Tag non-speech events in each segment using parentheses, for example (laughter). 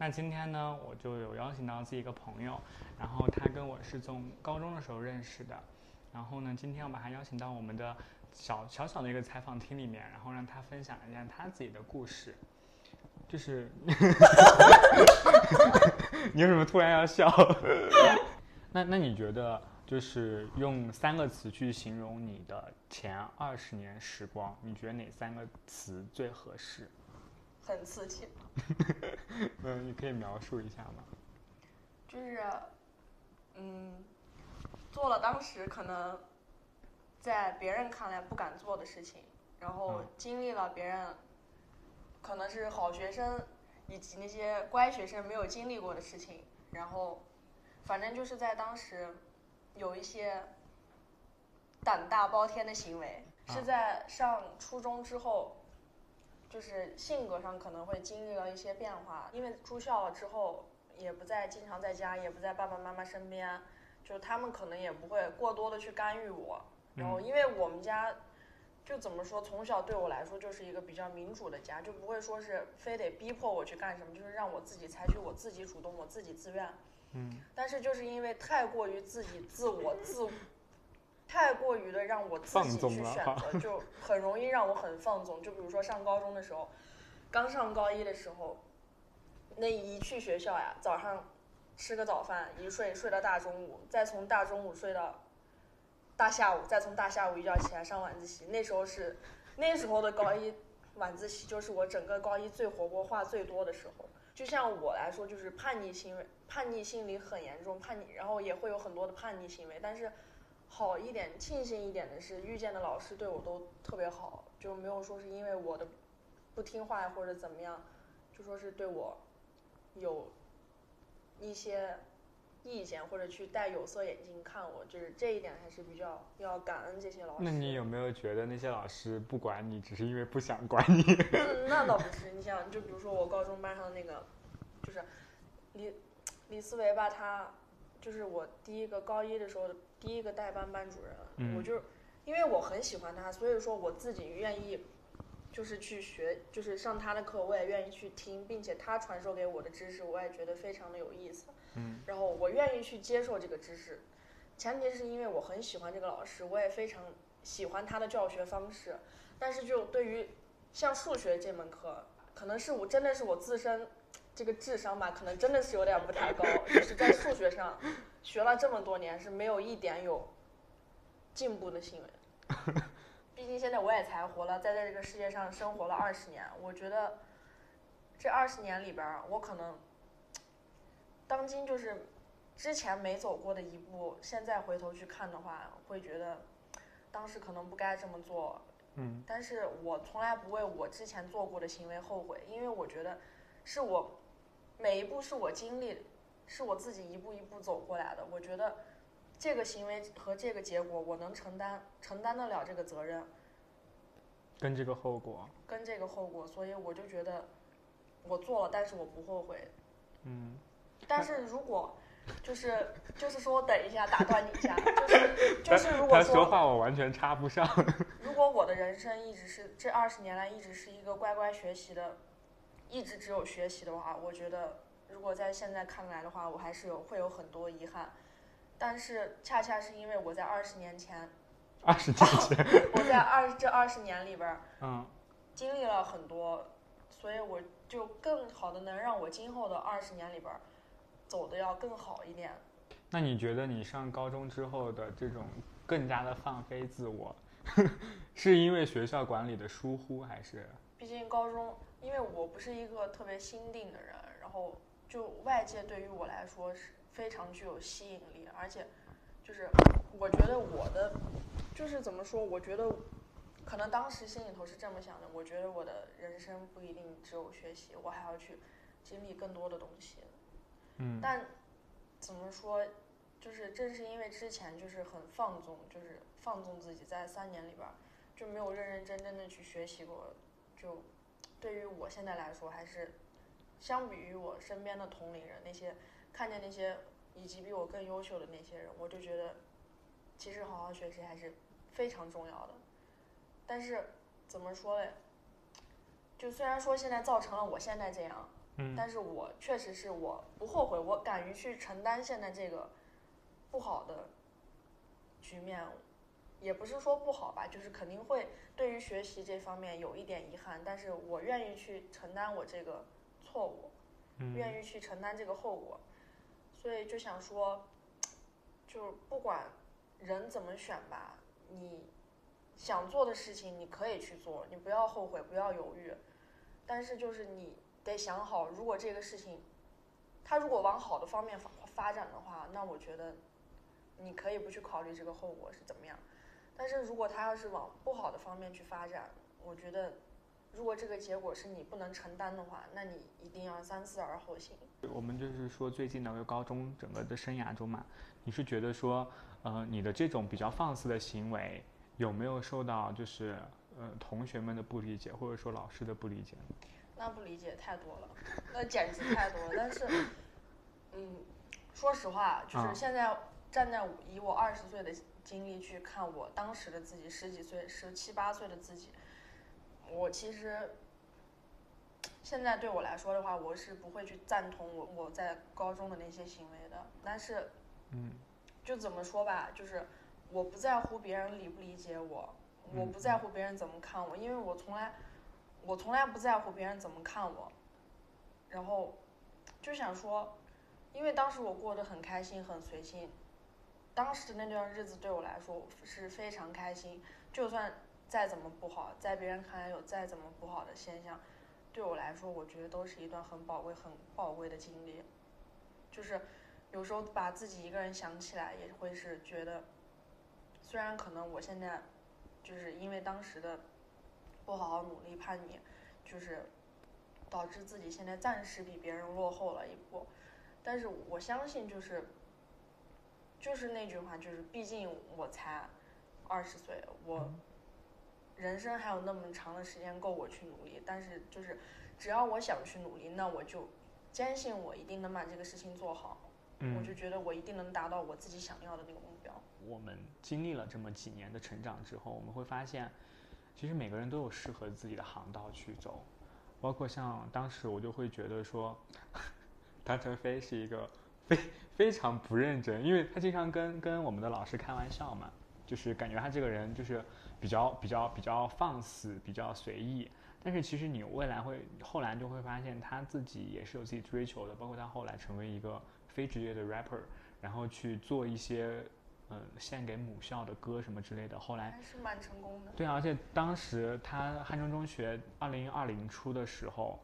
那今天呢，我就有邀请到自己一个朋友，然后他跟我是从高中的时候认识的，然后呢，今天我把他邀请到我们的小小小的一个采访厅里面，然后让他分享一下他自己的故事。就是，(laughs) 你为什么突然要笑？(laughs) 那那你觉得，就是用三个词去形容你的前二十年时光，你觉得哪三个词最合适？很刺激，(laughs) 嗯，你可以描述一下吗？就是，嗯，做了当时可能在别人看来不敢做的事情，然后嗯经历了别人可能是好学生以及那些乖学生没有经历过的事情，然后反正就是在当时有一些胆大包天的行为，啊是在上初中之后。就是性格上可能会经历了一些变化，因为住校了之后，也不再经常在家，也不在爸爸妈妈身边，就他们可能也不会过多的去干预我。然后，因为我们家就怎么说，从小对我来说就是一个比较民主的家，就不会说是非得逼迫我去干什么，就是让我自己采取我自己主动、我自己自愿。嗯，但是就是因为太过于自己自我自，太过于的让我自己去选择，就很容易让我很放纵。就比如说上高中的时候，刚上高一的时候，那一去学校呀，早上吃个早饭，一睡睡到大中午，再从大中午睡到大下午，再从大下午一觉起来上晚自习。那时候是那时候的高一晚自习，就是我整个高一最活泼、话最多的时候。就像我来说，就是叛逆行为，叛逆心理很严重，叛逆，然后也会有很多的叛逆行为。但是好一点、庆幸一点的是，遇见的老师对我都特别好，就没有说是因为我的不听话或者怎么样，就说是对我有一些意见或者去戴有色眼镜看我，就是这一点还是比较要感恩这些老师。那你有没有觉得那些老师不管你，只是因为不想管你？嗯，那倒不是，你想，就比如说我高中班上那个，就是李李思维吧，他就是我第一个高一的时候的第一个代班班主任，嗯我就因为我很喜欢他，所以说我自己愿意就是去学，就是上他的课，我也愿意去听，并且他传授给我的知识，我也觉得非常的有意思。嗯，然后我愿意去接受这个知识，前提是因为我很喜欢这个老师，我也非常喜欢他的教学方式。但是就对于像数学这门课，可能是我真的是我自身这个智商吧，可能真的是有点不太高，就是在数学上学了这么多年是没有一点有进步的行为。(laughs) 毕竟现在我也才活了，在这个世界上生活了二十年，我觉得这二十年里边儿，我可能当今就是之前没走过的一步，现在回头去看的话，会觉得当时可能不该这么做。嗯，但是我从来不为我之前做过的行为后悔，因为我觉得是我每一步是我经历，是我自己一步一步走过来的。我觉得这个行为和这个结果，我能承担承担得了这个责任跟这个后果，跟这个后果，所以我就觉得我做了，但是我不后悔。嗯，但是如果就是就是说，等一下，打断你一下，就是就是如果他说话我完全插不上。如果我的人生一直是这二十年来一直是一个乖乖学习的，一直只有学习的话，我觉得如果在现在看来的话，我还是有会有很多遗憾。但是恰恰是因为我在二十年前，(laughs) 二十年前，(laughs) 我在二这二十年里边儿嗯，经历了很多，所以我就更好的能让我今后的二十年里边儿走的要更好一点。那你觉得你上高中之后的这种更加的放飞自我，(laughs) 是因为学校管理的疏忽，还是？毕竟高中，因为我不是一个特别心定的人，然后就外界对于我来说是非常具有吸引力，而且就是我觉得我的就是怎么说，我觉得可能当时心里头是这么想的，我觉得我的人生不一定只有学习，我还要去经历更多的东西。嗯，但怎么说，就是正是因为之前就是很放纵，就是放纵自己，在三年里边儿就没有认认真真的去学习过，就对于我现在来说，还是相比于我身边的同龄人，那些看见那些以及比我更优秀的那些人，我就觉得其实好好学习还是非常重要的。但是怎么说嘞？就虽然说现在造成了我现在这样，嗯但是我确实是我不后悔，我敢于去承担现在这个不好的局面，也不是说不好吧，就是肯定会对于学习这方面有一点遗憾，但是我愿意去承担我这个错误，嗯。愿意去承担这个后果，所以就想说，就是不管人怎么选吧，你想做的事情你可以去做，你不要后悔，不要犹豫，但是就是你得想好，如果这个事情，它如果往好的方面发发展的话，那我觉得你可以不去考虑这个后果是怎么样，但是如果它要是往不好的方面去发展，我觉得。如果这个结果是你不能承担的话，那你一定要三思而后行。我们就是说，最近的个高中整个的生涯中嘛，你是觉得说，呃，你的这种比较放肆的行为有没有受到就是呃同学们的不理解，或者说老师的不理解？那不理解太多了，那简直太多了。但是，嗯，说实话，就是啊现在站在以我二十岁的经历去看我当时的自己，十几岁、十七八岁的自己，我其实现在对我来说的话，我是不会去赞同我我在高中的那些行为的。但是，嗯，就怎么说吧，就是我不在乎别人理不理解我，我嗯不在乎别人怎么看我，因为我从来我从来不在乎别人怎么看我。然后就想说，因为当时我过得很开心，很随心，当时那段日子对我来说是非常开心，就算再怎么不好，在别人看来有再怎么不好的现象，对我来说，我觉得都是一段很宝贵、很宝贵的经历。就是有时候把自己一个人想起来，也会是觉得，虽然可能我现在就是因为当时的不好好努力叛逆，就是导致自己现在暂时比别人落后了一步，但是我相信就是就是那句话，就是毕竟我才二十岁，我人生还有那么长的时间够我去努力，但是就是只要我想去努力，那我就坚信我一定能把这个事情做好，我就嗯，觉得我一定能达到我自己想要的那个目标。我们经历了这么几年的成长之后，我们会发现，其实每个人都有适合自己的航道去走，包括像当时我就会觉得说，(laughs) 唐晨飞是一个非非常不认真，因为他经常跟跟我们的老师开玩笑嘛，就是感觉他这个人就是比较比较比较放肆，比较随意。但是其实你未来会后来就会发现他自己也是有自己追求的，包括他后来成为一个非职业的 rapper，然后去做一些嗯献给母校的歌什么之类的。后来还是蛮成功的。对啊，而且当时他汉中中学二零二零出的时候，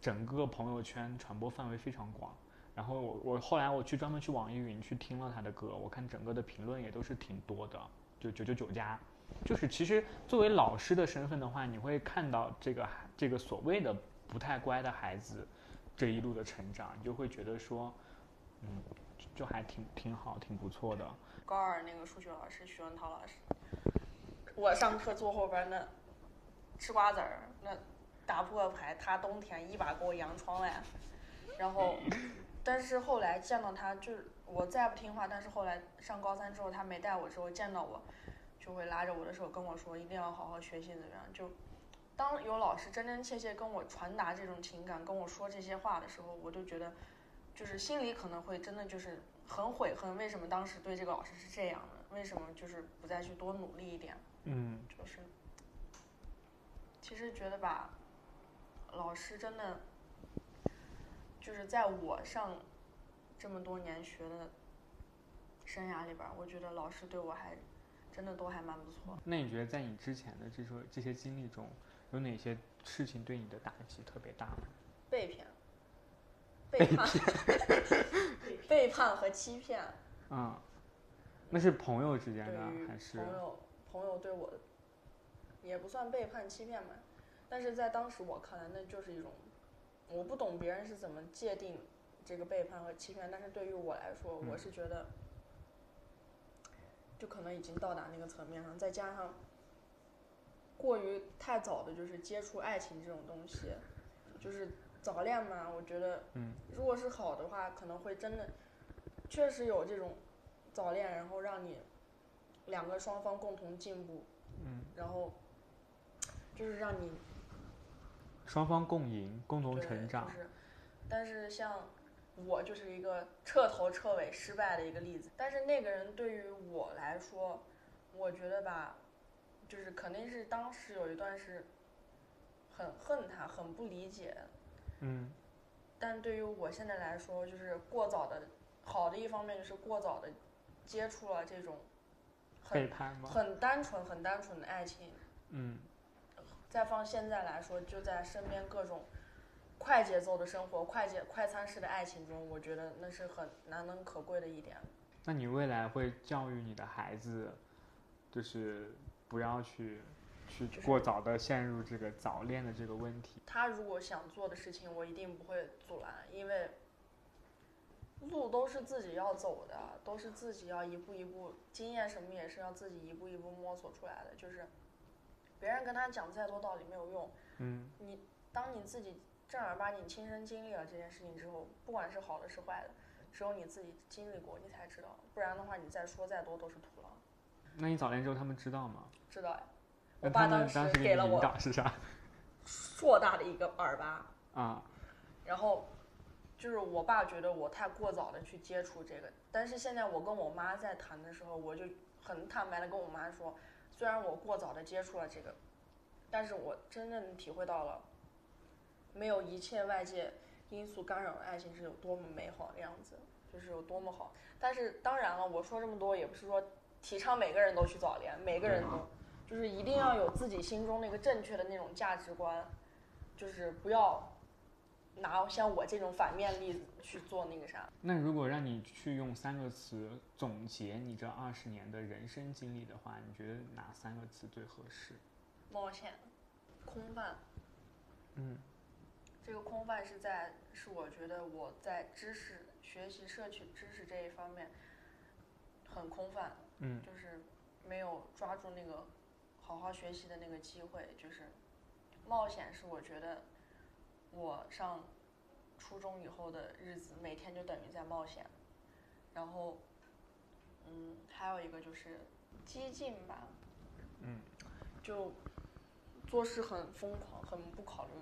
整个朋友圈传播范围非常广。然后我我后来我去专门去网易云去听了他的歌，我看整个的评论也都是挺多的，就九九九加。就是其实作为老师的身份的话，你会看到这个孩这个所谓的不太乖的孩子这一路的成长，你就会觉得说，嗯，就就还挺挺好，挺不错的。高二那个数学老师徐文涛老师，我上课坐后边那吃瓜子儿，那打扑克牌，他冬天一把给我扬窗外，然后，(laughs) 但是后来见到他，就是我再不听话，但是后来上高三之后，他没带我之后见到我，就会拉着我的手跟我说一定要好好学习怎么样，就。当有老师真真切切跟我传达这种情感，跟我说这些话的时候，我就觉得，就是心里可能会真的就是很悔恨，为什么当时对这个老师是这样的？为什么就是不再去多努力一点？嗯就是，其实觉得吧，老师真的，就是在我上这么多年学的生涯里边，我觉得老师对我还真的都还蛮不错。那你觉得在你之前的这说这些经历中，有哪些事情对你的打击特别大吗？被骗、背叛、背叛和欺骗，嗯，那是朋友之间的还是朋友朋友对我的也不算背叛欺骗吧，但是在当时我看来，那就是一种我不懂别人是怎么界定这个背叛和欺骗，但是对于我来说，嗯我是觉得就可能已经到达那个层面上，再加上过于太早的就是接触爱情这种东西，就是早恋嘛，我觉得嗯如果是好的话，可能会真的确实有这种早恋，然后让你两个双方共同进步，嗯，然后就是让你双方共赢，共同，成长就。是，但是像我就是一个彻头彻尾失败的一个例子。但是那个人对于我来说，我觉得吧，就是肯定是当时有一段是很恨他，很不理解。嗯但对于我现在来说，就是过早的，好的一方面就是过早的接触了这种很背叛吗？很单纯、很单纯的爱情。嗯再放现在来说，就在身边各种快节奏的生活、快节快餐式的爱情中，我觉得那是很难能可贵的一点。那你未来会教育你的孩子，就是不要去去过早的陷入这个早恋的这个问题。他如果想做的事情，我一定不会阻拦，因为路都是自己要走的，都是自己要一步一步，经验什么也是要自己一步一步摸索出来的。就是别人跟他讲再多道理没有用，嗯你当你自己正儿八经亲身经历了这件事情之后，不管是好的是坏的，只有你自己经历过，你才知道。不然的话，你再说再多都是徒劳。那你早恋之后他们知道吗？知道呀？我爸当时给了我导是啥？硕大的一个耳巴，啊，然后就是我爸觉得我太过早的去接触这个，但是现在我跟我妈在谈的时候，我就很坦白的跟我妈说，虽然我过早的接触了这个，但是我真正体会到了，没有一切外界因素干扰的爱情是有多么美好的样子，就是有多么好。但是当然了，我说这么多也不是说提倡每个人都去早恋，每个人都就是一定要有自己心中那个正确的那种价值观，就是不要拿像我这种反面例子去做那个啥。那如果让你去用三个词总结你这二十年的人生经历的话，你觉得哪三个词最合适？冒险、空泛，嗯这个空泛是在是我觉得我在知识学习、摄取知识这一方面很空泛，嗯就是没有抓住那个好好学习的那个机会。就是冒险是我觉得我上初中以后的日子，每天就等于在冒险。然后，嗯，还有一个就是激进吧，嗯，就做事很疯狂，很不考虑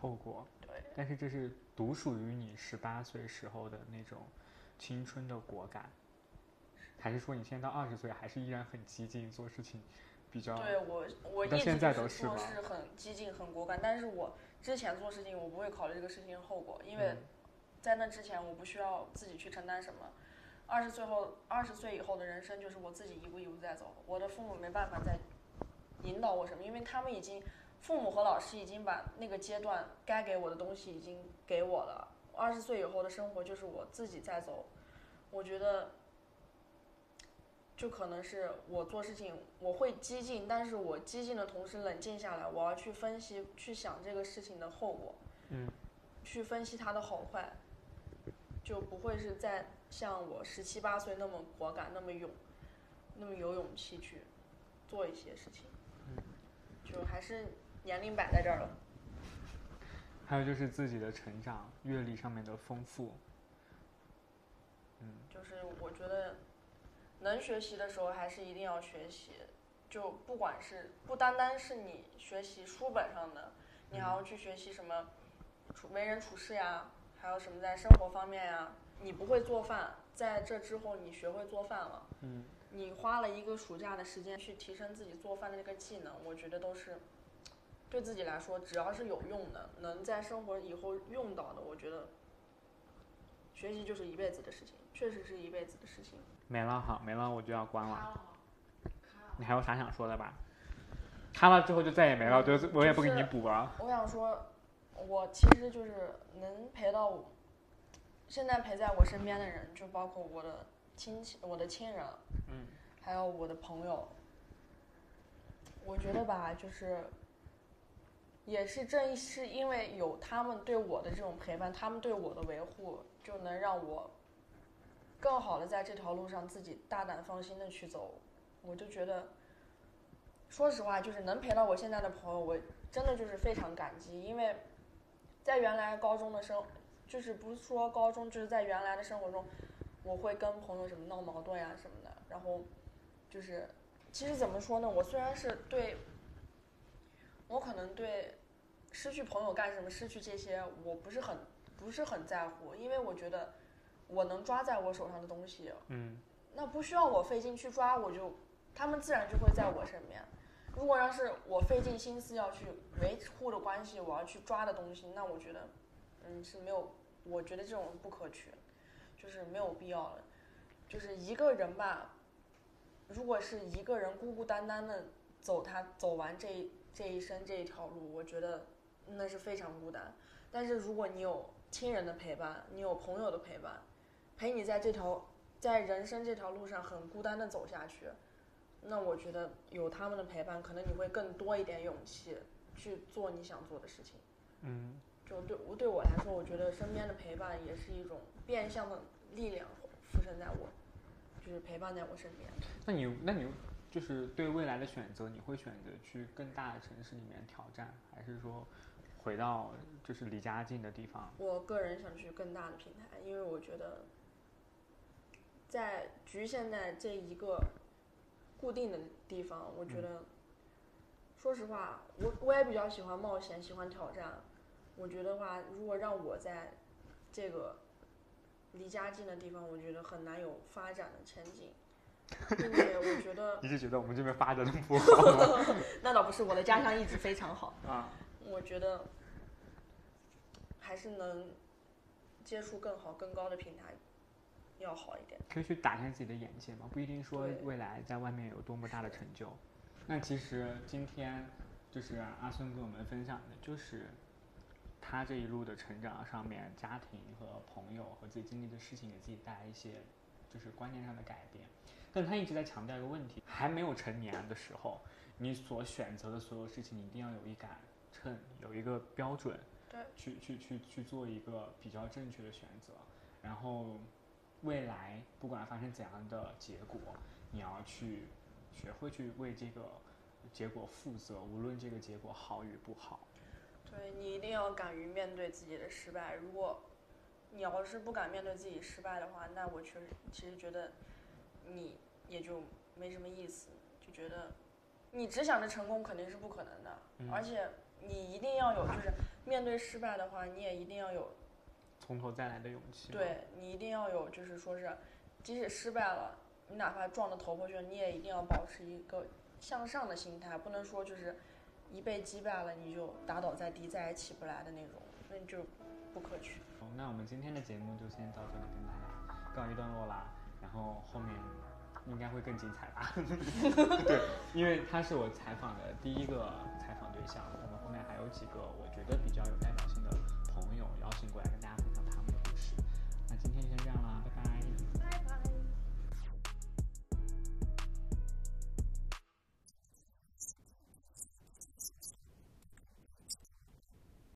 后果。对。但是这是独属于你十八岁时候的那种青春的果敢，还是说你现在到二十岁还是依然很激进，做事情比较对我，我一到现直就是在都是吗做事很激进、很果敢，但是我之前做事情我不会考虑这个事情的后果，因为嗯在那之前我不需要自己去承担什么。二十岁后，二十岁以后的人生就是我自己一步一步在走，我的父母没办法再引导我什么，因为他们已经，父母和老师已经把那个阶段该给我的东西已经给我了。二十岁以后的生活就是我自己在走，我觉得。就可能是我做事情我会激进，但是我激进的同时冷静下来，我要去分析、去想这个事情的后果，嗯，去分析它的好坏，就不会是在像我十七八岁那么果敢、那么勇、那么有勇气去做一些事情，就还是年龄摆在这儿了。还有就是自己的成长、阅历上面的丰富。嗯就是我觉得能学习的时候还是一定要学习，就不管是不单单是你学习书本上的，你还要去学习什么处为人处事呀，还有什么在生活方面呀。你不会做饭，在这之后你学会做饭了，嗯你花了一个暑假的时间去提升自己做饭的这个技能，我觉得都是对自己来说，只要是有用的，能在生活以后用到的，我觉得学习就是一辈子的事情，确实是一辈子的事情。没了，哈，没了，我就要关了。了，你还有啥想说的吧？看了之后就再也没了，就是我也不给你补了。我想说，我其实就是能陪到我，现在陪在我身边的人，就包括我的亲戚、我的亲人，嗯，还有我的朋友。我觉得吧，就是，也是正是因为有他们对我的这种陪伴，他们对我的维护，就能让我更好的在这条路上自己大胆放心的去走。我就觉得，说实话，就是能陪到我现在的朋友，我真的就是非常感激，因为在原来高中的生，就是不是说高中，就是在原来的生活中，我会跟朋友什么闹矛盾呀、什么的，然后就是其实怎么说呢，我虽然是对，我可能对失去朋友干什么，失去这些，我不是很不是很在乎，因为我觉得我能抓在我手上的东西，嗯那不需要我费劲去抓，我就他们自然就会在我身边。如果要是我费尽心思要去维护的关系，我要去抓的东西，那我觉得，嗯，是没有，我觉得这种不可取，就是没有必要的。就是一个人吧，如果是一个人孤孤单单的走他走完这一这一生这一条路，我觉得那是非常孤单。但是如果你有亲人的陪伴，你有朋友的陪伴，陪你在这条在人生这条路上很孤单的走下去，那我觉得有他们的陪伴，可能你会更多一点勇气去做你想做的事情。嗯就对我对我来说，我觉得身边的陪伴也是一种变相的力量附身在我，就是陪伴在我身边。那你那你就是对未来的选择，你会选择去更大的城市里面挑战，还是说回到就是离家近的地方？我个人想去更大的平台，因为我觉得，在局限在这一个固定的地方，我觉得，说实话，我我也比较喜欢冒险，喜欢挑战。我觉得话，如果让我在这个离家近的地方，我觉得很难有发展的前景，并且我觉得 (laughs) 一直觉得我们这边发展的不好？(laughs) (laughs) 那倒不是，我的家乡一直非常好。啊，我觉得还是能接触更好、更高的平台要好一点。可以去打开自己的眼界嘛，不一定说未来在外面有多么大的成就。那其实今天就是阿孙跟我们分享的，就是他这一路的成长上面，家庭和朋友和自己经历的事情，给自己带来一些就是观念上的改变。但他一直在强调一个问题：还没有成年的时候，你所选择的所有事情，你一定要有一杆秤，有一个标准，对，去去去去做一个比较正确的选择。然后未来不管发生怎样的结果，你要去学会去为这个结果负责，无论这个结果好与不好。对你一定要敢于面对自己的失败。如果你要是不敢面对自己失败的话，那我确实其实觉得你也就没什么意思，就觉得你只想着成功肯定是不可能的，嗯而且你一定要有，就是面对失败的话，你也一定要有从头再来的勇气。，对你一定要有，就是说是，即使失败了，你哪怕撞得头破血流，你也一定要保持一个向上的心态，不能说就是一被击败了你就打倒在地，再也起不来的那种，那就不可取。哦那我们今天的节目就先到这里跟大家告一段落啦，然后后面应该会更精彩吧。(laughs) 对，因为他是我采访的第一个采访对象。我们后面还有几个我觉得比较有代表性的朋友邀请过来跟大家分享他们的故事。那今天就先这样了。